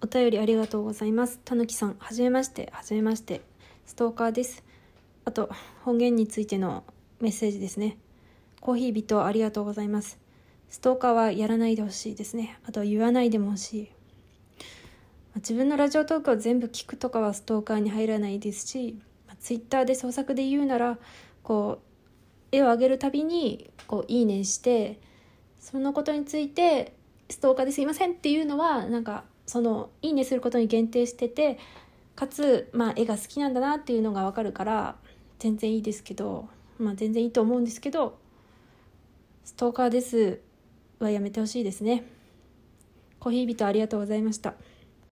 お便りありがとうございます。たぬきさんはじめまして。はじめまして。ストーカーです。あと本源についてのメッセージですね。コーヒー人ありがとうございます。ストーカーはやらないでほしいですね。あと言わないでも欲しい。自分のラジオトークを全部聞くとかはストーカーに入らないですしツイッターで創作で言うならこう絵を上げるたびにこういいねしてそのことについてストーカーですいませんっていうのはなんかそのいいねすることに限定しててかつ、まあ、絵が好きなんだなっていうのが分かるから全然いいですけど、まあ、全然いいと思うんですけどストーカーですはやめてほしいですね。コーヒー人ありがとうございました。